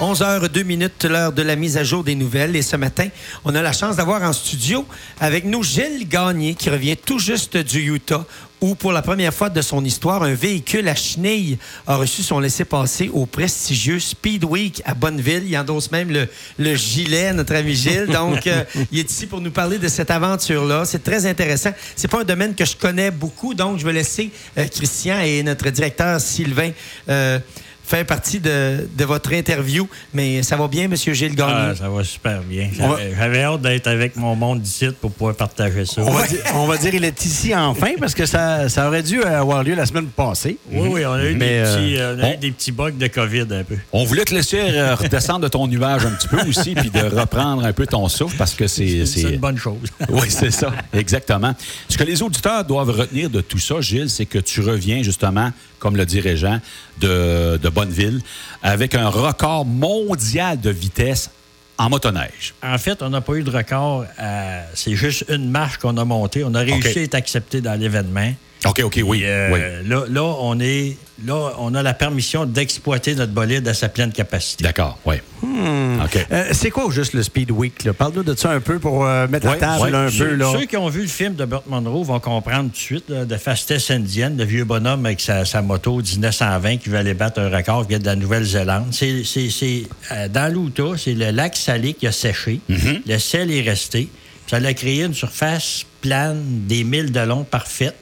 11h02 minutes, l'heure de la mise à jour des nouvelles. Et ce matin, on a la chance d'avoir en studio avec nous Gilles Gagné, qui revient tout juste du Utah, où pour la première fois de son histoire, un véhicule à chenilles a reçu son laissez-passer au prestigieux Speed Week à Bonneville. Il endosse même le, le gilet, notre ami Gilles. Donc, euh, il est ici pour nous parler de cette aventure-là. C'est très intéressant. C'est pas un domaine que je connais beaucoup, donc je vais laisser euh, Christian et notre directeur Sylvain euh, faire partie de, de votre interview. Mais ça va bien, Monsieur Gilles Gagné? Ah, ça va super bien. On va- J'avais hâte d'être avec mon monde d'ici pour pouvoir partager ça. On va, dire, on va dire il est ici enfin parce que ça, ça aurait dû avoir lieu la semaine passée. Oui, oui, on a eu, Mais, des, euh, petits, euh, on a eu on- des petits bugs de COVID un peu. On voulait te laisser euh, redescendre de ton nuage un petit peu aussi, puis de reprendre un peu ton souffle parce que c'est. C'est une bonne chose. Oui, c'est ça, exactement. Ce que les auditeurs doivent retenir de tout ça, Gilles, c'est que tu reviens justement, comme le dirigeant de, de Bonneville, avec un record mondial de vitesse en motoneige. En fait, on n'a pas eu de record. euh, c'est juste une marche qu'on a montée. On a réussi à être accepté dans l'événement. OK, OK, oui. Euh, oui. là, là, on est, là, on a la permission d'exploiter notre bolide à sa pleine capacité. D'accord, oui. Hmm. OK. Euh, c'est quoi juste le Speed Week? Parle-nous de ça un peu pour euh, mettre Ouais, la table ouais. un Ceux, peu. Là. ceux qui ont vu le film de Burt Monroe vont comprendre tout de suite là, de Fastest Indienne, le vieux bonhomme avec sa, sa moto 1920 qui veut aller battre un record qui vient de la Nouvelle-Zélande. C'est, c'est- c'est, euh, dans l'Utah, c'est le lac salé qui a séché. Le sel est resté. Ça a créé une surface plane des milles de long parfaite.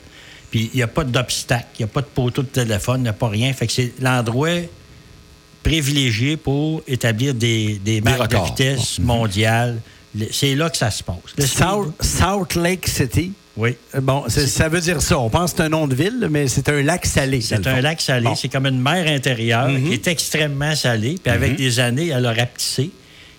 Puis il n'y a pas d'obstacle, il n'y a pas de poteau de téléphone, il n'y a pas rien. Fait que c'est l'endroit privilégié pour établir des, des marques de records. vitesse mondiales. Le- C'est là que ça se passe. South, South Lake City? oui. Euh, Bon, ça veut dire ça. On pense que c'est un nom de ville, mais c'est un lac salé. C'est un lac salé. Bon. C'est comme une mer intérieure qui est extrêmement salée. Puis avec des années, elle a rapetissé.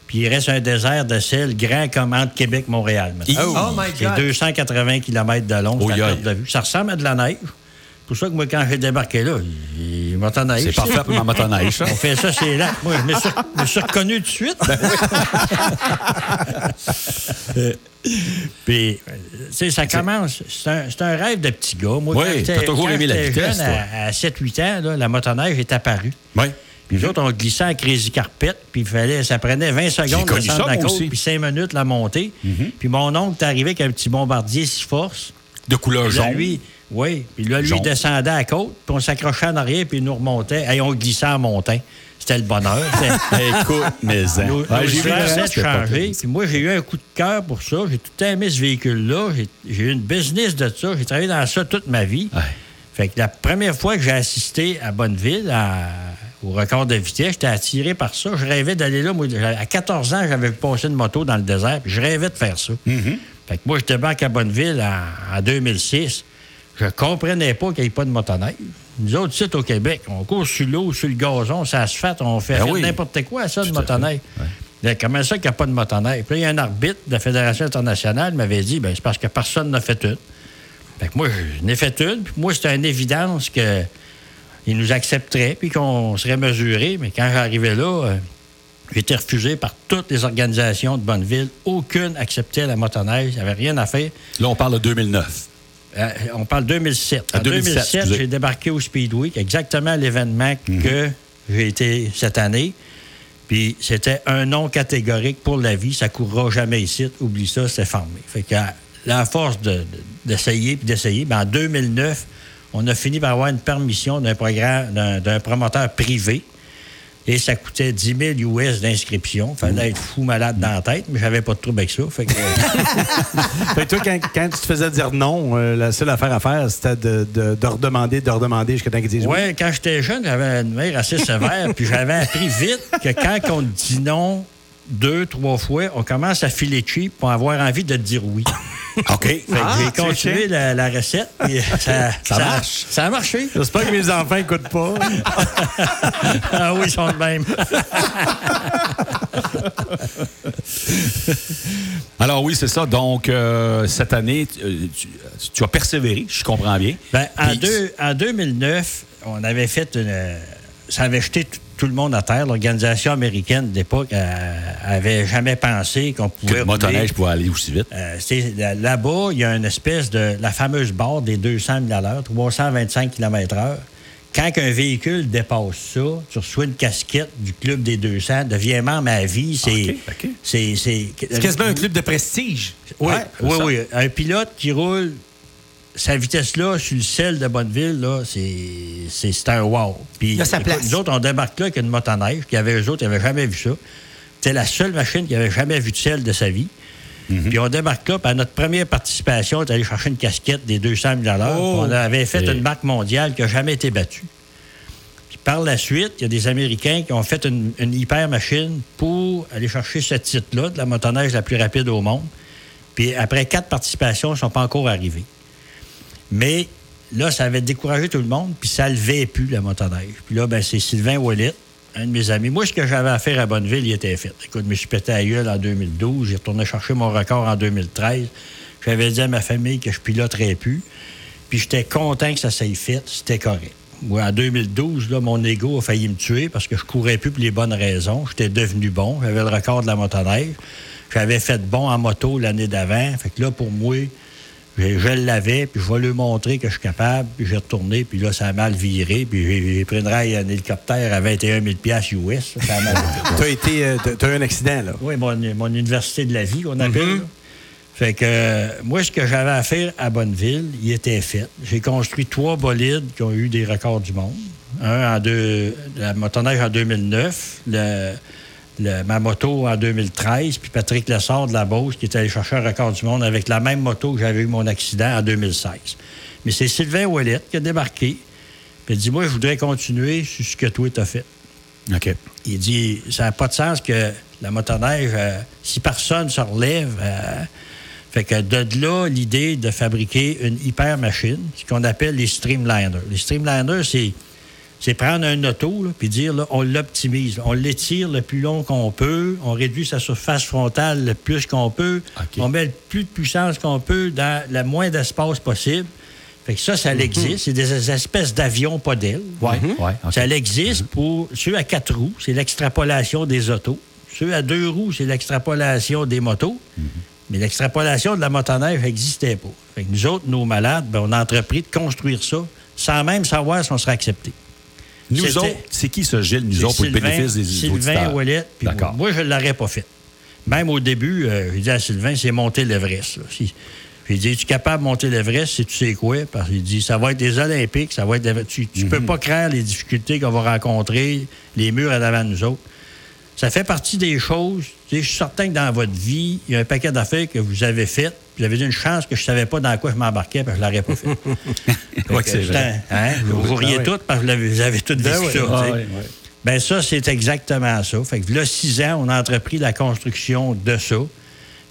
Puis il reste un désert de sel grand comme entre Québec et Montréal. maintenant. Oh my C'est God! 280 km de long. Oh, c'est à de vue. Ça ressemble à de la neige. C'est pour ça que moi, quand j'ai débarqué là, il m'a neige. C'est parfait pour ma motoneige, ça. On fait ça, c'est là. Moi, je me suis, je me suis reconnu tout de suite. Euh, Puis, tu sais, ça commence. C'est un, c'est un rêve de petit gars. Moi, Oui, quand j'étais- t'as toujours quand aimé la j'étais vitesse, jeune, toi. À, 7-8 ans, là, la motoneige est apparue. Oui. Puis nous autres, on glissait en crazy carpet, puis il fallait, ça prenait 20 secondes de descendre la côte, aussi. Mhm. puis 5 minutes la montée. Puis mon oncle est arrivé avec un petit bombardier six forces. De couleur jaune. lui, oui. Puis là, lui, Jaune. il descendait à la côte, puis on s'accrochait en arrière, puis il nous remontait. Et on glissait en montant. C'était le bonheur. Écoute, mais. Nos- Ouais, nos changé. Puis moi, j'ai eu un coup de cœur pour ça. J'ai tout aimé ce véhicule-là. J'ai- J'ai eu une business de ça. J'ai travaillé dans ça toute ma vie. Ouais. Fait que la première fois que j'ai assisté à Bonneville, à- au record de vitesse, j'étais attiré par ça. Je rêvais d'aller là. Moi, à 14 ans, j'avais passé une moto dans le désert, puis je rêvais de faire ça. Mm-hmm. Fait que moi, j'étais banque à Bonneville en, en 2006. Je comprenais pas qu'il n'y ait pas de motoneige. Nous autres, ici, au Québec, on court sur l'eau, sur le gazon, ça se fait, on fait Ben oui. n'importe quoi à ça, de motoneige. Ben, comment ça qu'il n'y a pas de motoneige? Puis là, il y a un arbitre de la Fédération internationale qui m'avait dit, ben, c'est parce que personne n'a fait une. Fait que moi, j'en ai fait une, puis moi, c'était une évidence que il nous accepterait, puis qu'on serait mesuré. Mais quand j'arrivais là, euh, j'ai été refusé par toutes les organisations de Bonneville. Aucune acceptait la motoneige. Il n'y avait rien à faire. Là, on parle de 2009. Euh, on parle 2007. Ah, En 2007, 2007, excusez. j'ai débarqué au Speed Week, exactement à l'événement que j'ai été cette année. Puis c'était un non catégorique pour la vie. Ça courra jamais ici. Oublie ça, c'est fermé. Fait que à la force de- de- d'essayer puis d'essayer, ben, en 2009, on a fini par avoir une permission d'un programme, d'un d'un promoteur privé. Et ça coûtait 10 000 US d'inscription. Fallait être fou malade dans la tête, mais j'avais pas de trouble avec ça. Fait que, euh, Fait que toi, quand, quand tu te faisais dire non, euh, la seule affaire à faire, c'était de, de, de redemander, de redemander jusqu'à temps qu'ils disent oui. Oui, quand j'étais jeune, j'avais une mère assez sévère, puis j'avais appris vite que quand on te dit non deux, trois fois, on commence à filer cheap pour avoir envie de te dire oui. OK. Fait que Ah, j'ai continué la, la recette, puis ça, Ça marche. Ça a marché. J'espère que mes enfants n'écoutent pas. ah oui, ils sont de même. Alors oui, c'est ça. Donc, euh, cette année, tu, euh, tu- tu as persévéré, je comprends bien. Ben, en, deux- en 2009, on avait fait une. Ça avait jeté t- tout le monde à terre. L'organisation américaine d'époque euh, avait jamais pensé qu'on Que pouvait. le rouler. motoneige pouvait aller aussi vite. Euh, Là-bas, il y a une espèce de. La fameuse barre des 200 000 à l'heure, 325 km/h, quand un véhicule dépasse ça, tu reçois une casquette du Club des 200, deviens membre à vie. C'est OK, OK. c'est- c'est- C'est quasiment un club de prestige. Oui, Ouais, oui, oui. Un pilote qui roule sa vitesse-là sur le sel de Bonneville, là, c'est c'est- un wow. Puis, Il a sa écoute, place. Nous autres, on débarque là avec une motoneige, qui avait eux autres, ils n'avaient jamais vu ça. C'était la seule machine qui avait jamais vu de sel de sa vie. Mhm. Puis on débarque là, puis à notre première participation, on est allé chercher une casquette des 200 000 Oh! puis On avait fait une marque mondiale qui n'a jamais été battue. Puis par la suite, il y a des Américains qui ont fait une, une hyper machine pour aller chercher ce titre-là de la motoneige la plus rapide au monde. Puis après quatre participations, ils ne sont pas encore arrivés. Mais là, ça avait découragé tout le monde, puis ça levait plus, la motoneige. Puis là, ben, c'est Sylvain Wallet, un de mes amis. Moi, ce que j'avais à faire à Bonneville, il était fait. Écoute, je me suis pété à gueule en 2012. J'ai retourné chercher mon record en 2013. J'avais dit à ma famille que je piloterais plus. Puis j'étais content que ça s'est fait. C'était correct. Moi, en 2012, là, mon ego a failli me tuer parce que je courais plus pour les bonnes raisons. J'étais devenu bon. J'avais le record de la motoneige. J'avais fait bon en moto l'année d'avant. Fait que là, pour moi, je, l'avais, puis je vais lui montrer que je suis capable, puis j'ai retourné, puis là, ça a mal viré, puis j'ai pris une raille en hélicoptère à 21 000 US. Ça a mal T'as été, euh, eu un accident, là. oui, mon, mon université de la vie, qu'on appelle. là. Fait que euh, moi, ce que j'avais à faire à Bonneville, il était fait. J'ai construit trois bolides qui ont eu des records du monde. Un en deux, la motoneige en 2009, le, le- ma moto en 2013, puis Patrick Lessard de la Beauce qui est allé chercher un record du monde avec la même moto que j'avais eu mon accident en 2016. Mais c'est Sylvain Ouellet qui a débarqué. Puis il dit Moi, je voudrais continuer sur ce que toi, t'as fait. OK. Il dit ça n'a pas de sens que la motoneige, euh, si personne se relève, euh, fait que de là, l'idée de fabriquer une hyper machine, ce qu'on appelle les streamliners. Les streamliners, c'est c'est prendre un auto là, puis dire là, on l'optimise, on l'étire le plus long qu'on peut, on réduit sa surface frontale le plus qu'on peut, on met le plus de puissance qu'on peut dans le moins d'espace possible. Fait que ça, ça existe. C'est des espèces d'avions, pas d'ailes. Ouais. Ça existe pour ceux à quatre roues, c'est l'extrapolation des autos. Ceux à deux roues, c'est l'extrapolation des motos. Mais l'extrapolation de la motoneige n'existait pas. Fait que nous autres, nos malades, ben, on a entrepris de construire ça sans même savoir si on serait accepté. Nous autres, c'est qui ce Gilles, nous autres, pour le bénéfice des Sylvain? Ouellet, puis D'accord. Moi, je ne l'aurais pas fait. Même au début, euh, j'ai dit à Sylvain, c'est monter l'Everest. J'ai dit, es-tu capable de monter l'Everest? Si tu sais quoi? Parce qu'il dit, ça va être des Olympiques, ça va être. Tu ne Mhm. peux pas craindre les difficultés qu'on va rencontrer, les murs à l'avant de nous autres. Ça fait partie des choses. Je suis certain que dans votre vie, il y a un paquet d'affaires que vous avez faites. Avez eu une chance que je ne savais pas dans quoi je m'embarquais, parce que je ne l'aurais pas fait. C'est vrai. hein, vous riez Ben oui. toutes parce que vous avez toutes vécu oui. ça. Ah. Ben ça, c'est exactement ça. Fait que là, six ans, on a entrepris la construction de ça.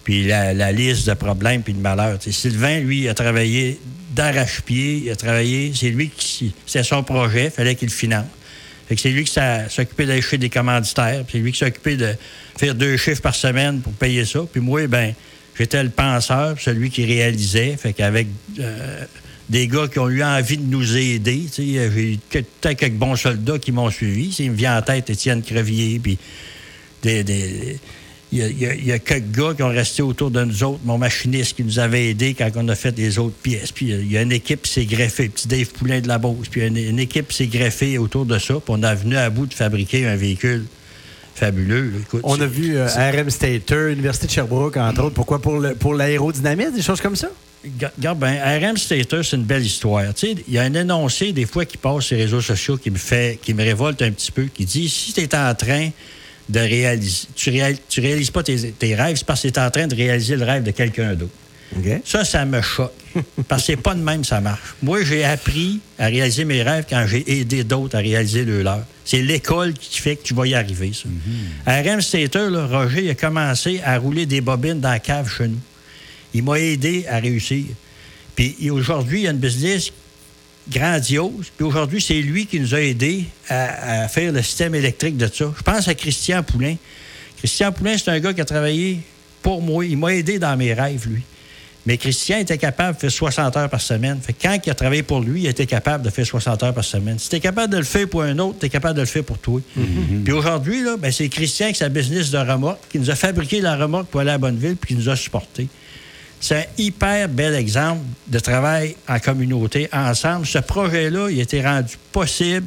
Puis la, la liste de problèmes puis de malheurs. Sylvain, lui, a travaillé d'arrache-pied. Il a travaillé... C'est lui qui... C'est son projet. Il fallait qu'il le finance. Fait que c'est lui qui s'occupait d'aller chez des commanditaires. puis C'est lui qui s'occupait de faire deux chiffres par semaine pour payer ça. Puis moi, ben j'étais le penseur, celui qui réalisait. Fait qu'avec... euh, des gars qui ont eu envie de nous aider. sais, J'ai peut-être quelques bons soldats qui m'ont suivi. Il me vient en tête Étienne Crevier, puis il y, a, quelques gars qui ont resté autour de nous autres. Mon machiniste qui nous avait aidés quand on a fait les autres pièces. Puis il y a une équipe qui s'est greffée. Petit Dave Poulain de la Beauce. Puis une, une équipe qui s'est greffée autour de ça. Puis on a venu à bout de fabriquer un véhicule fabuleux. là. Écoute, On a vu euh, RM Stater, Université de Sherbrooke, entre autres. Pourquoi? Pour le- pour l'aérodynamisme, des choses comme ça? Ga- Regarde, ben, RM Stater, c'est une belle histoire. Tu sais, il y a un énoncé, des fois, qui passe sur les réseaux sociaux qui me fait, qui me révolte un petit peu, qui dit si tu es en train de réaliser, tu, réal- tu réalises pas tes, tes rêves, c'est parce que tu es en train de réaliser le rêve de quelqu'un d'autre. Ça, ça me choque. Parce que c'est pas de même ça marche. Moi, j'ai appris à réaliser mes rêves quand j'ai aidé d'autres à réaliser le leur. C'est l'école qui fait que tu vas y arriver, ça. À RM Stater, là, Roger il a commencé à rouler des bobines dans la cave chez nous. Il m'a aidé à réussir. Puis aujourd'hui, il y a une business grandiose. Puis aujourd'hui, c'est lui qui nous a aidés à, à faire le système électrique de ça. Je pense à Christian Poulain. Christian Poulain, c'est un gars qui a travaillé pour moi. Il m'a aidé dans mes rêves, lui. Mais Christian était capable de faire 60 heures par semaine. Fait que quand il a travaillé pour lui, il était capable de faire 60 heures par semaine. Si tu es capable de le faire pour un autre, tu es capable de le faire pour toi. Puis aujourd'hui, ben, c'est Christian avec sa business de remorque qui nous a fabriqué la remorque pour aller à Bonneville puis qui nous a supportés. C'est un hyper bel exemple de travail en communauté, ensemble. Ce projet-là, il a été rendu possible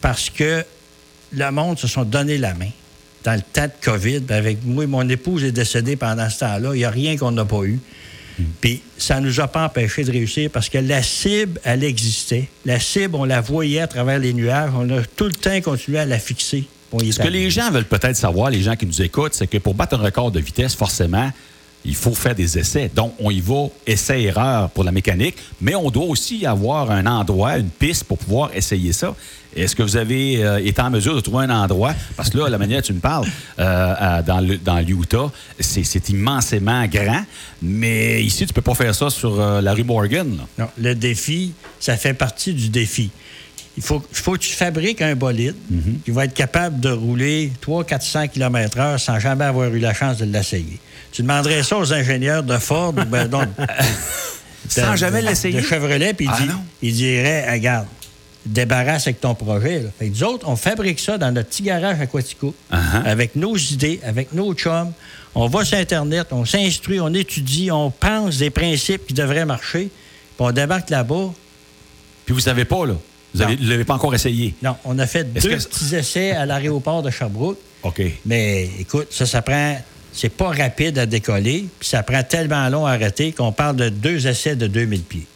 parce que le monde se sont donné la main. Dans le temps de COVID, avec moi, mon épouse est décédée pendant ce temps-là. Il n'y a rien qu'on n'a pas eu. Puis ça ne nous a pas empêché de réussir parce que la cible, elle existait. La cible, on la voyait à travers les nuages. On a tout le temps continué à la fixer. pour y Ce que les gens veulent peut-être savoir, les gens qui nous écoutent, c'est que pour battre un record de vitesse, forcément, il faut faire des essais. Donc, on y va essai-erreur pour la mécanique, mais on doit aussi avoir un endroit, une piste pour pouvoir essayer ça. Est-ce que vous avez euh, été en mesure de trouver un endroit? Parce que là, la manière dont tu me parles, euh, dans, le- dans l'Utah, c'est, c'est immensément grand, mais ici, tu peux pas faire ça sur euh, la rue Morgan. là. Non, le défi, ça fait partie du défi. Il faut, il faut que tu fabriques un bolide qui va être capable de rouler 300-400 km/h sans jamais avoir eu la chance de l'essayer. Tu demanderais ça aux ingénieurs de Ford ou ben, donc, Sans jamais l'essayer? De Chevrolet, puis il Ah, non. il dirait, regarde, débarrasse avec ton projet. Là. Fait que nous autres, on fabrique ça dans notre petit garage à Quatico, Uh-huh. avec nos idées, avec nos chums. On va sur Internet, on s'instruit, on étudie, on pense des principes qui devraient marcher, puis on débarque là-bas. Puis vous savez pas, là. Vous ne l'avez pas encore essayé. Non, on a fait deux que- petits essais à l'aéroport de Sherbrooke. OK. Mais écoute, ça, ça prend. C'est pas rapide à décoller, puis ça prend tellement long à arrêter qu'on parle de deux essais de 2000 pieds.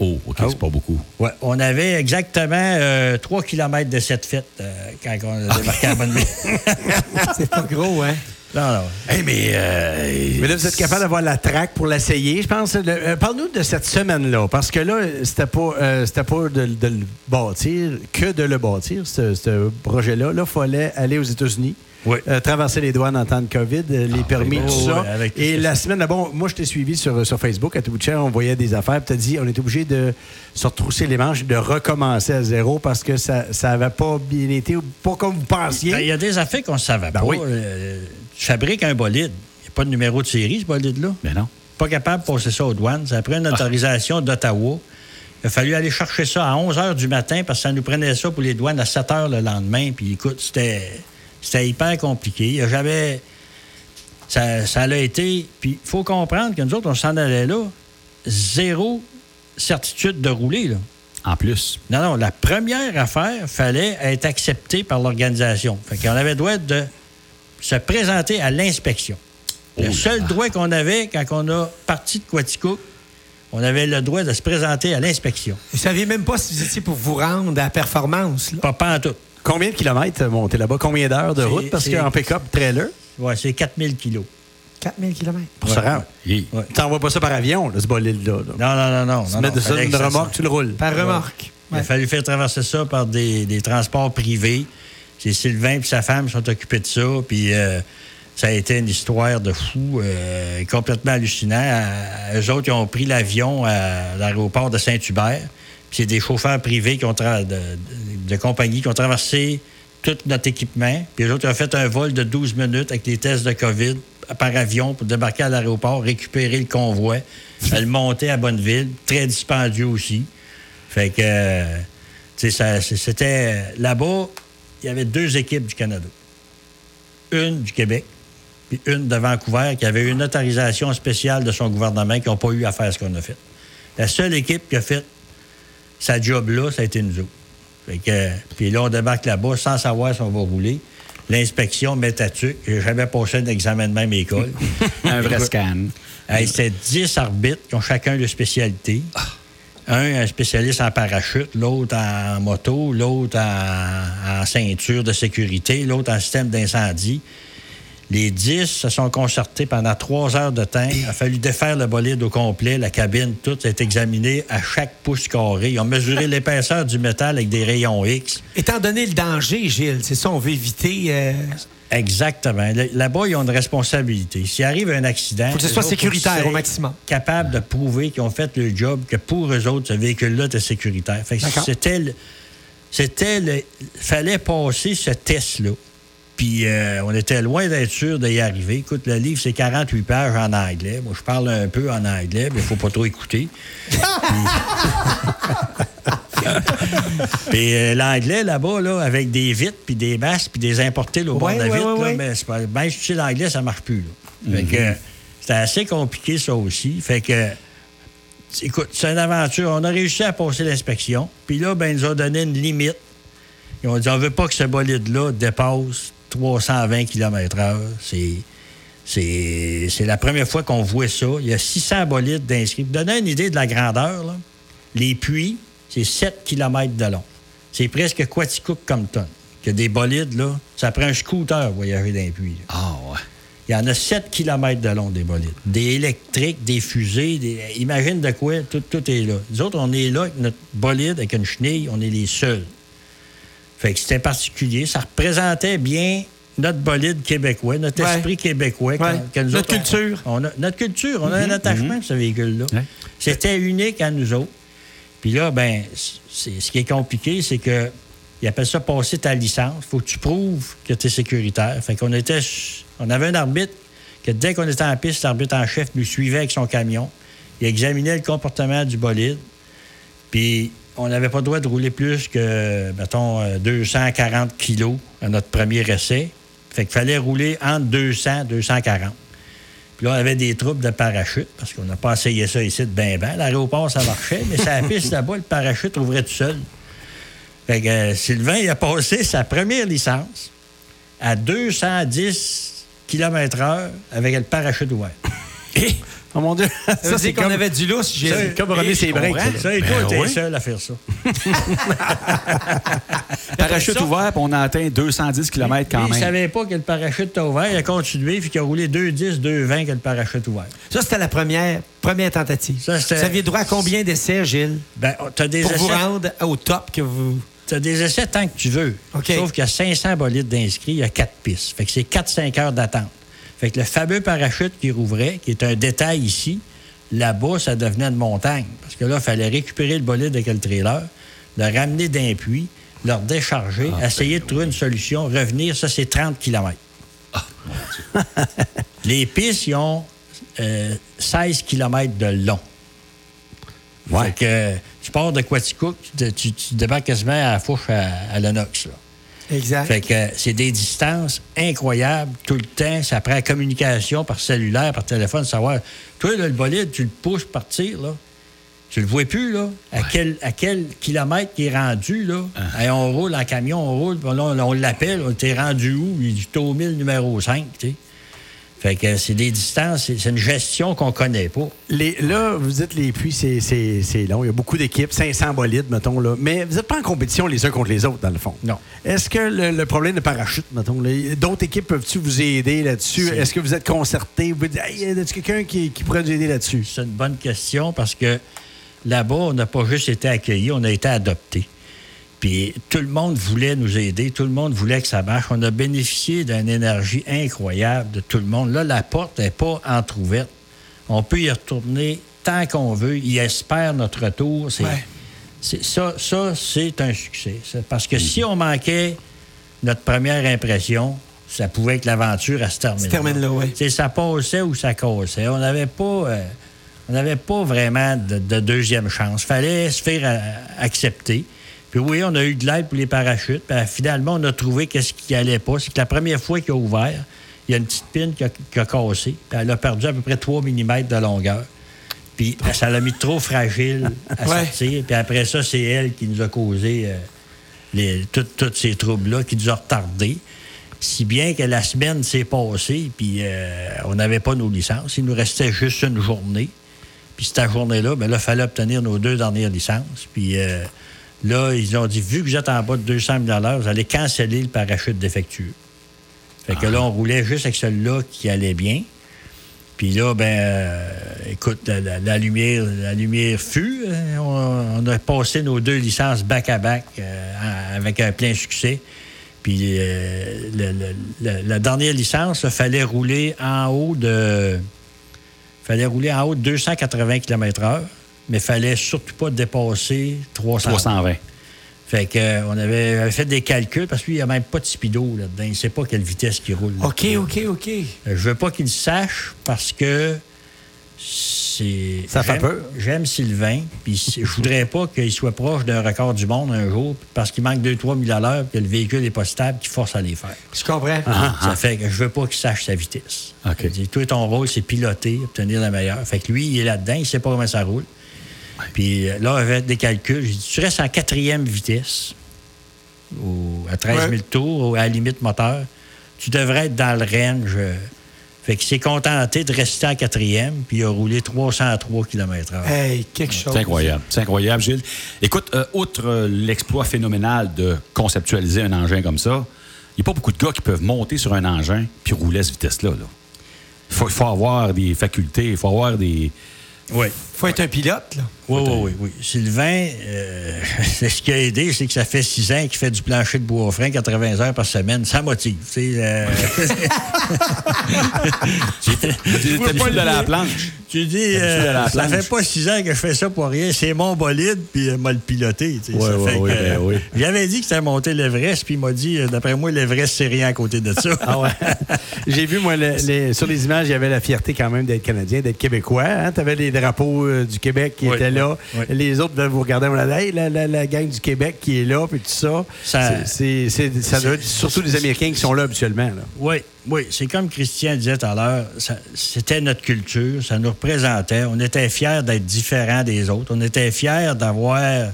Oh, OK, c'est pas beaucoup. Ouais, on avait exactement 3 km de cette fête euh, quand on a débarqué à Bonneville. C'est pas gros, hein? Non, non. Hey, mais. euh, Mais là, vous êtes capable d'avoir la traque pour l'essayer, je pense. Le- euh, Parle-nous de cette semaine-là, parce que là, c'était pas, euh, c'était pas de, de le bâtir, que de le bâtir, ce, ce projet-là. Là, il fallait aller aux États-Unis. Oui. euh, traverser les douanes en temps de COVID, euh, les permis, oui, tout ça. Et la semaine, là, bon, moi, je t'ai suivi sur, sur Facebook. À tout bout de champ, on voyait des affaires. Tu as dit, on était obligé de se retrousser les manches, de recommencer à zéro parce que ça n'avait pas bien été, ou pas comme vous pensiez. Ben, Il y a des affaires qu'on ne savait Ben pas. oui. Euh, tu fabriques un bolide. Il n'y a pas de numéro de série, ce bolide-là. Mais non. Pas capable de passer ça aux douanes. Ça a pris une autorisation d'Ottawa. Il a fallu aller chercher ça à 11 h du matin parce que ça nous prenait ça pour les douanes à 7 h le lendemain. Puis écoute, c'était, c'était hyper compliqué. Il y a jamais. Ça, ça l'a été. Puis il faut comprendre que nous autres, on s'en allait là. Zéro certitude de rouler. Là. En plus. Non, non, la première affaire fallait être acceptée par l'organisation. Fait qu'on avait droit de se présenter à l'inspection. Oh le seul droit qu'on avait quand on a parti de Quaticook, on avait le droit de se présenter à l'inspection. Vous saviez même pas si vous étiez pour vous rendre à la performance. Là. Pas, pas en tout. Combien de kilomètres monter là-bas? Combien d'heures de route? Parce qu'en pick-up, trailer, Ouais, c'est 4000 kilos. 4000 km. pour Ouais, se rendre. Hi. Ouais. T'envoies pas ça par avion, là, ce bolide-là. là. Non, non, non, non. Tu non, mets non, de ça une ça remorque, tu le roules. Par remorque. Il a Ouais. fallu faire traverser ça par des, des transports privés. C'est Sylvain et sa femme qui sont occupés de ça. Puis euh, ça a été une histoire de fou, euh, complètement hallucinant. Eux autres, ils ont pris l'avion à l'aéroport de Saint-Hubert. Puis c'est des chauffeurs privés qui ont de, de, compagnies qui ont traversé tout notre équipement. Puis eux autres, ils ont fait un vol de 12 minutes avec les tests de COVID par avion pour débarquer à l'aéroport, récupérer le convoi, le monter à Bonneville. Très dispendieux aussi. Fait que, euh, tu sais, c'était. Là-bas, il y avait deux équipes du Canada. Une du Québec, puis une de Vancouver, qui avait eu une autorisation spéciale de son gouvernement, qui n'ont pas eu à faire ce qu'on a fait. La seule équipe qui a fait sa job là, ça a été nous autres. Fait que, puis là, on débarque là-bas sans savoir si on va rouler. L'inspection met à tu. J'ai jamais passé un examen de même école. Un vrai scan. Hey, C'était 10 arbitres qui ont chacun leur spécialité. Un, spécialiste en parachute, l'autre en moto, l'autre en ceinture de sécurité, l'autre en système d'incendie. Les 10 se sont concertés pendant trois heures de temps. Il a fallu défaire le bolide au complet, la cabine, tout est examiné à chaque pouce carré. Ils ont mesuré l'épaisseur du métal avec des rayons X. Étant donné le danger, Gilles, c'est ça, on veut éviter. euh, Exactement. Là- Là-bas, ils ont une responsabilité. S'il arrive un accident. Faut que ce soit sécuritaire au maximum. Capable de prouver qu'ils ont fait le job, que pour eux autres, ce véhicule-là était sécuritaire. Fait que c'était le. C'était le. fallait passer ce test-là. Puis euh, on était loin d'être sûr d'y arriver. Écoute, le livre, c'est 48 pages en anglais. Moi, je parle un peu en anglais, mais il faut pas trop écouter. Puis euh, l'anglais, là-bas, là, avec des vitres, puis des masques, puis des importés là, au bord de la ouais, vitre, ouais, là, ouais. mais c'est pas, ben, si tu sais l'anglais, ça marche plus. là. Fait que, C'était assez compliqué, ça aussi. Fait que, écoute, c'est une aventure. On a réussi à passer l'inspection. Puis là, ben, ils nous ont donné une limite. Ils ont dit, on veut pas que ce bolide-là dépasse 320 km/h. C'est... La première fois qu'on voit ça. Il y a 600 bolides d'inscrits. Pour donner une idée de la grandeur, là, les puits, c'est 7 km de long. C'est presque Quaticook comme tonne. Il y a des bolides, là, ça prend un scooter voyager dans les puits. Ah, ouais. Il y en a 7 km de long des bolides. Des électriques, des fusées, des... imagine de quoi, tout, tout est là. Nous autres, on est là avec notre bolide, avec une chenille, on est les seuls. Fait que c'était particulier. Ça représentait bien notre bolide québécois, notre Ouais. esprit québécois. que- Ouais. que nous Notre autres, culture. on a, notre culture. On a un attachement à ce véhicule-là. Ouais. C'était unique à nous autres. Puis là, ben, ce qui est compliqué, c'est que ils appellent ça passer ta licence. faut que tu prouves que tu es sécuritaire. Fait qu'on était. On avait un arbitre que dès qu'on était en piste, l'arbitre en chef nous suivait avec son camion. Il examinait le comportement du bolide. Puis on n'avait pas le droit de rouler plus que, mettons, euh, 240 kilos à notre premier essai. Fait qu'il fallait rouler entre 200 et 240. Puis là, on avait des troubles de parachute, parce qu'on n'a pas essayé ça ici de ben ben. L'aéroport, ça marchait, mais la piste là-bas, le parachute ouvrait tout seul. Fait que euh, Sylvain, il a passé sa première licence à 210 km/h avec le parachute ouvert. Oh mon Dieu. Ça c'est qu'on comme- avait du lousse, Gilles. c'est comme Et ses breaks, ça. Et Ben toi, t'es oui. seul à faire ça. Parachute ça- ouvert, puis on a atteint 210 km quand Lui, Il même. savait pas que le parachute était ouvert. Il a continué, puis qu'il a roulé 2,10, 2,20 que le parachute ouvert. Ça, c'était la première, première tentative. Ça, c'était- vous aviez droit à combien d'essais, Gilles, Ben, t'as des pour vous essais, rendre au top que vous... t'as des essais tant que tu veux. OK. Sauf qu'il y a 500 bolides d'inscrits, il y a 4 pistes. Fait que c'est 4-5 heures d'attente. Fait que le fameux parachute qui rouvrait, qui est un détail ici, là-bas, ça devenait une montagne. Parce que là, il fallait récupérer le bolide avec le trailer, le ramener d'un puits, le décharger, essayer de trouver une solution, revenir. Ça, c'est 30 km. Les pistes, ils ont euh, 16 km de long. Ouais. Fait que euh, tu pars de Quaticook, tu, tu- tu débarques quasiment à la fourche à, à Lennox. Exact. Fait que euh, c'est des distances incroyables tout le temps. Ça prend la communication par cellulaire, par téléphone, savoir. Toi, là, le bolide, tu le pousses partir, là. Tu le vois plus, là. À, quel, à quel kilomètre il est rendu, là? Hey, on roule en camion, on roule, on, on l'appelle, on t'es rendu où? Il dit, T'es au 1000 numéro 5, tu sais. Fait que c'est des distances, c'est une gestion qu'on connaît pas. Les, là, vous dites les puits, c'est- c'est c'est long. Il y a beaucoup d'équipes, 500 bolides, mettons. Là. Mais vous n'êtes pas en compétition les uns contre les autres, dans le fond. Non. Est-ce que le, le problème de parachute, mettons, là, d'autres équipes peuvent-tu vous aider là-dessus? Est-ce que vous êtes concerté? Vous dites, hey, y a quelqu'un qui, qui pourrait nous aider là-dessus? C'est une bonne question parce que là-bas, on n'a pas juste été accueillis, on a été adoptés. Puis tout le monde voulait nous aider, tout le monde voulait que ça marche. On a bénéficié d'une énergie incroyable de tout le monde. Là, la porte n'est pas entrouverte. On peut y retourner tant qu'on veut. Ils espèrent notre retour. C'est, Ouais. c'est- ça, ça, c'est un succès. Parce que si on manquait notre première impression, ça pouvait être l'aventure à se terminer. Se termine là, ouais. Tu sais, ça passait ou ça cassait. On n'avait pas, euh, on n'avait pas vraiment de, de deuxième chance. fallait se faire euh, accepter. Puis oui, on a eu de l'aide pour les parachutes. Puis euh, finalement, on a trouvé qu'est-ce qui allait pas. C'est que la première fois qu'il a ouvert, il y a une petite pine qui a, qui a cassé. Puis elle a perdu à peu près 3 mm de longueur. Puis euh, ça l'a mis trop fragile à Ouais. sortir. Puis après ça, c'est elle qui nous a causé euh, les- tout- tous ces troubles-là, qui nous a retardés. Si bien que la semaine s'est passée, puis euh, on n'avait pas nos licences. Il nous restait juste une journée. Puis cette journée-là, ben là, il fallait obtenir nos deux dernières licences. Puis euh, là, ils ont dit, vu que vous êtes en bas de 200 000 à l'heure, vous allez canceller le parachute défectueux. Fait que là, on roulait juste avec celui-là qui allait bien. Puis là, ben, euh, écoute, la, la- la lumière, la lumière fut. euh, on, on a passé nos deux licences back-à-back euh, avec un plein succès. Puis euh, le- le- le- la dernière licence, il fallait rouler en haut de. fallait rouler en haut de 280 km/h, mais il fallait surtout pas dépasser 300. 320. Fait que, euh, on avait, avait fait des calculs parce qu'il n'y a même pas de speedo là-dedans. Il ne sait pas quelle vitesse qu'il roule. OK, OK, OK. Euh, Je veux pas qu'il le sache parce que c'est. Ça fait peur. J'aime Sylvain, puis je voudrais pas qu'il soit proche d'un record du monde un jour, parce qu'il manque 2-3 000 à l'heure, que le véhicule n'est pas stable, qu'il force à les faire. Je comprends. Ça fait que je veux pas qu'il sache sa vitesse. OK. Dit, toi, ton rôle, c'est piloter, obtenir la meilleure. Fait que lui, il est là-dedans, il sait pas comment ça roule. Puis euh, là, avec des calculs, j'ai dit, tu restes en quatrième vitesse, ou à 13 000 Ouais. tours, ou à la limite moteur, tu devrais être dans le range. euh. Fait qu'il s'est contenté de rester en quatrième, puis il a roulé 303 km/h. Hey, quelque chose. C'est incroyable. C'est incroyable, Gilles. Écoute, euh, outre euh, l'exploit phénoménal de conceptualiser un engin comme ça, il n'y a pas beaucoup de gars qui peuvent monter sur un engin puis rouler à cette vitesse-là. là. Il faut, il faut avoir des facultés, il faut avoir des. Oui. Faut être un pilote, là. Oui, oui, oui, oui. Sylvain, euh, c'est ce qui a aidé, c'est que ça fait six ans qu'il fait du plancher de bois frein 80 heures par semaine. Ça motive. tu sais, euh, T'es pas de la planche. tu dis, euh, ça fait pas six ans que je fais ça pour rien. C'est mon bolide, puis il m'a le piloté. tu. Ouais, ben oui. J'avais dit que c'était monter l'Everest, puis il m'a dit, euh, d'après moi, l'Everest, c'est rien à côté de ça. Ah ouais. J'ai vu, moi, le- les- sur les images, il y avait la fierté quand même d'être Canadien, d'être Québécois. Hein? Tu avais les drapeaux euh, du Québec qui Oui, étaient là. oui, oui. Les autres, vous regarder, dit, hey, la, la- la gang du Québec qui est là, puis tout ça. Ça- C'est- ça doit être surtout les Américains qui sont là habituellement. Là. Oui, oui. C'est comme Christian disait tout à l'heure, c'était notre culture, ça nous représentait. On était fiers d'être différents des autres. On était fiers d'avoir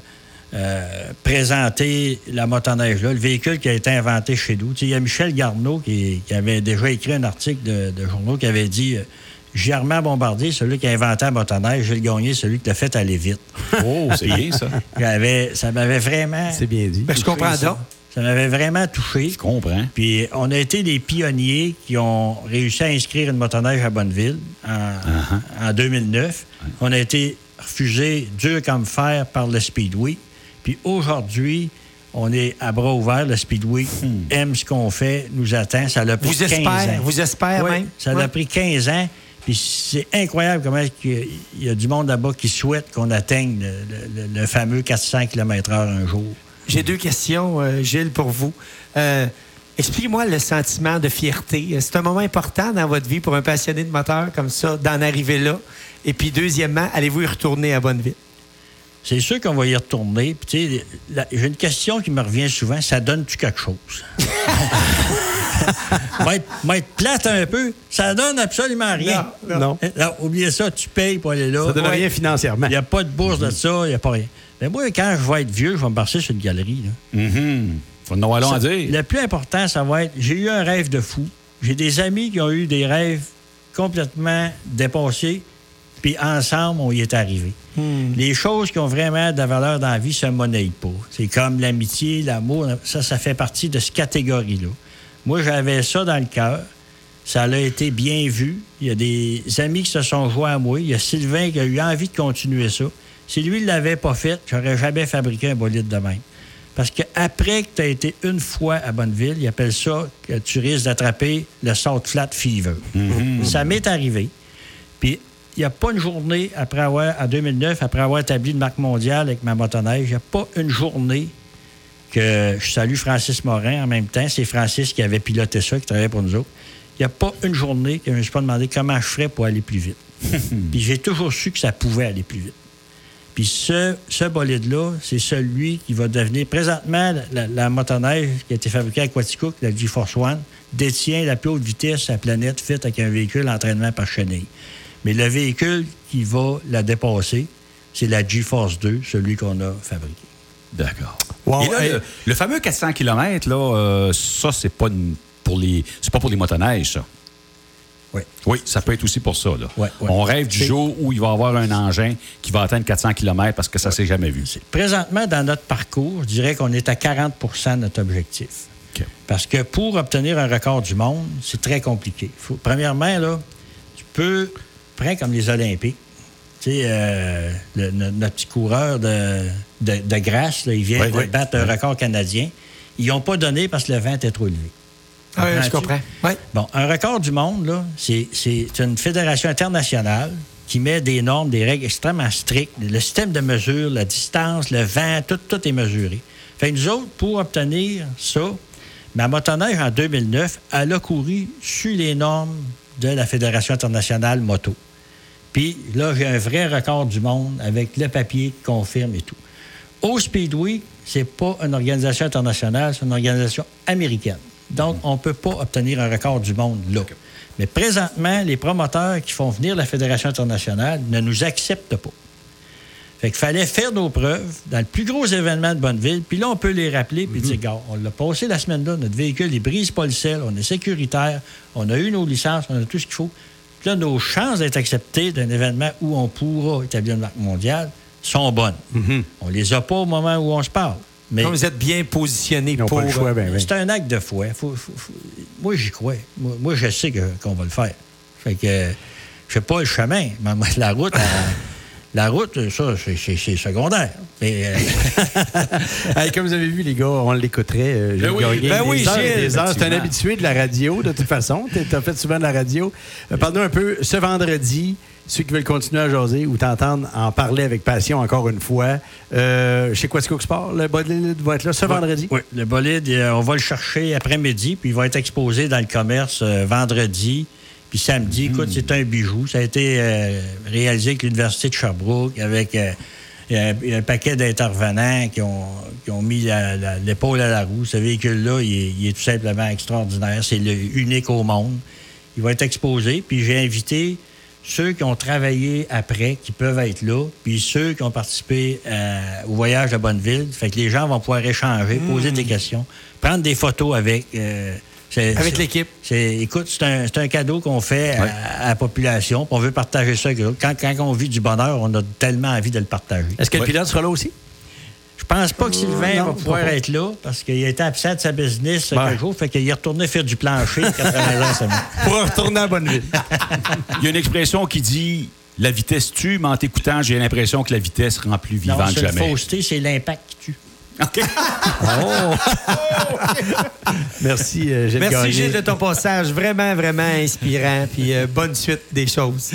euh, présenté la motoneige là, le véhicule qui a été inventé chez nous. Tu sais, Il y a Michel Garneau qui, qui avait déjà écrit un article de, de journaux qui avait dit euh, Germain Bombardier, celui qui a inventé la motoneige, Gilles Gagné, celui qui l'a fait aller vite. Oh, c'est bien ça. J'avais- ça m'avait vraiment. C'est bien dit. Ben, je comprends ça. donc. Ça m'avait vraiment touché. Je comprends. Puis on a été les pionniers qui ont réussi à inscrire une motoneige à Bonneville en, Uh-huh. en 2009. On a été refusé dur comme fer par le Speedway. Puis aujourd'hui, on est à bras ouverts. Le Speedway Hmm. aime ce qu'on fait, nous attend. Ça l'a pris Vous 15 espère, ans. vous espère Oui, même? Ça Ouais. l'a pris 15 ans. Puis c'est incroyable comment il y a- du monde là-bas qui souhaite qu'on atteigne le, le- le fameux 400 km/h un jour. J'ai deux questions, euh, Gilles, pour vous. Euh, Expliquez-moi le sentiment de fierté. C'est un moment important dans votre vie pour un passionné de moteur comme ça, d'en arriver là. Et puis, deuxièmement, allez-vous y retourner à Bonneville? C'est sûr qu'on va y retourner. Puis, tu sais, la- j'ai une question qui me revient souvent ça donne-tu quelque chose? va, être, va être plate un peu, ça donne absolument rien. Non, non. Eh, non, oubliez ça, tu payes pour aller là. Ça donne Ouais. rien financièrement. Il n'y a pas de bourse de ça, il n'y a pas rien. Mais moi, quand je vais être vieux, je vais me passer sur une galerie. là. Mhm. Faut long à Ça- dire. Le plus important, ça va être j'ai eu un rêve de fou. J'ai des amis qui ont eu des rêves complètement dépassés, puis ensemble, on y est arrivé. Les choses qui ont vraiment de la valeur dans la vie se monnaient pas. C'est comme l'amitié, l'amour, ça, ça fait partie de cette catégorie-là. Moi, j'avais ça dans le cœur. Ça a été bien vu. Il y a des amis qui se sont joints à moi. Il y a Sylvain qui a eu envie de continuer ça. Si lui ne l'avait pas fait, j'aurais jamais fabriqué un bolide de même. Parce qu'après que tu as été une fois à Bonneville, ils appellent ça que tu risques d'attraper le salt flat fever. Ça m'est arrivé. Puis, il n'y a pas une journée après avoir, en 2009, après avoir établi une marque mondiale avec ma motoneige, il n'y a pas une journée que je salue Francis Morin en même temps. C'est Francis qui avait piloté ça, qui travaillait pour nous autres. Il n'y a pas une journée que je ne me suis pas demandé comment je ferais pour aller plus vite. Puis j'ai toujours su que ça pouvait aller plus vite. Puis ce, ce bolide-là, c'est celui qui va devenir. Présentement, la, la- la motoneige qui a été fabriquée à Quaticook, la GeForce One, détient la plus haute vitesse à la planète faite avec un véhicule d'entraînement par chenille. Mais le véhicule qui va la dépasser, c'est la GeForce 2, celui qu'on a fabriqué. D'accord. Wow, Et là, hey. le, le fameux 400 km, là, euh, ça, c'est pas une- pour les, c'est pas pour les motoneiges, ça. Oui. Oui, ça peut être aussi pour ça. Là. Ouais. On rêve du jour où il va y avoir un engin qui va atteindre 400 km parce que ça s'est jamais vu. Présentement, dans notre parcours, je dirais qu'on est à 40% de notre objectif. OK. Parce que pour obtenir un record du monde, c'est très compliqué. Faut- premièrement, là, tu peux, prends comme les Olympiques. Tu sais, euh, le- no- notre petit coureur de, de, de Grasse, là, il vient Oui, de oui. battre un record canadien. Ils n'ont pas donné parce que le vent était trop élevé. Ah oui, je comprends. Oui. Bon, un record du monde, c'est une fédération internationale qui met des normes, des règles extrêmement strictes. Le système de mesure, la distance, le vent, tout, tout est mesuré. Fait nous autres, pour obtenir ça, ma motoneige, en 2009, elle a couru sur les normes de la Fédération internationale moto. Puis là, j'ai un vrai record du monde avec le papier qui confirme et tout. Au Speedway, c'est pas une organisation internationale, c'est une organisation américaine. Donc, on ne peut pas obtenir un record du monde là. Mais présentement, les promoteurs qui font venir la Fédération internationale ne nous acceptent pas. Fait qu'il fallait faire nos preuves dans le plus gros événement de Bonneville. Puis là, on peut les rappeler puis dire, gars, on l'a passé la semaine là, notre véhicule, il brise pas le sel, on est sécuritaire, on a eu nos licences, on a tout ce qu'il faut. Là, nos chances d'être acceptés d'un événement où on pourra établir une marque mondiale sont bonnes. On les a pas au moment où on se parle. Mais Comme vous êtes bien positionné pour... pas le choix, ben, ben. c'est un acte de foi. Faut- faut- faut- Moi, j'y crois. Moi, moi, je sais qu'on va le faire. Fait que euh, je sais pas le chemin, mais la route, euh, la route, ça, c'est- secondaire. Mais, euh, comme vous avez vu, les gars, on l'écouterait. euh, oui, Gagné. ben oui, des heures. C'est un habitué de la radio, de toute façon. Tu as fait souvent de la radio. Euh, Parle-nous un peu, ce vendredi, ceux qui veulent continuer à jaser ou t'entendre en parler avec passion encore une fois, euh, chez Quaticook Sport, le bolide va être là ce vendredi? Oui, le bolide, on va le chercher après-midi, puis il va être exposé dans le commerce vendredi. Puis samedi, écoute, c'est un bijou. Ça a été euh, réalisé avec l'Université de Sherbrooke, avec euh, un, un paquet d'intervenants qui ont, qui ont mis l'épaule à la roue. Ce véhicule-là, il est, il est tout simplement extraordinaire. C'est le unique au monde. Il va être exposé, puis j'ai invité ceux qui ont travaillé après, qui peuvent être là, puis ceux qui ont participé euh, au voyage à Bonneville. Fait que les gens vont pouvoir échanger, poser des questions, prendre des photos avec. Avec l'équipe. c'est- Écoute, c'est un, cadeau qu'on fait à, à la population. On veut partager ça avec eux. Quand, quand on vit du bonheur, on a tellement envie de le partager. Est-ce que Ouais. le pilote sera là aussi? Je pense pas que Sylvain non, va pouvoir pas. être là parce qu'il a été absent de sa business Ouais. quelques jours. Fait qu'il est retourné faire du plancher 80 ans semaine. Pour retourner à Bonneville. Il y a une expression qui dit la vitesse tue, mais en t'écoutant, j'ai l'impression que la vitesse rend plus Non, vivant que jamais. fausseté, c'est l'impact qui tue. Merci, euh, Gilles Merci Gagné. Gilles de ton passage. Vraiment, vraiment inspirant. Puis euh, bonne suite des choses.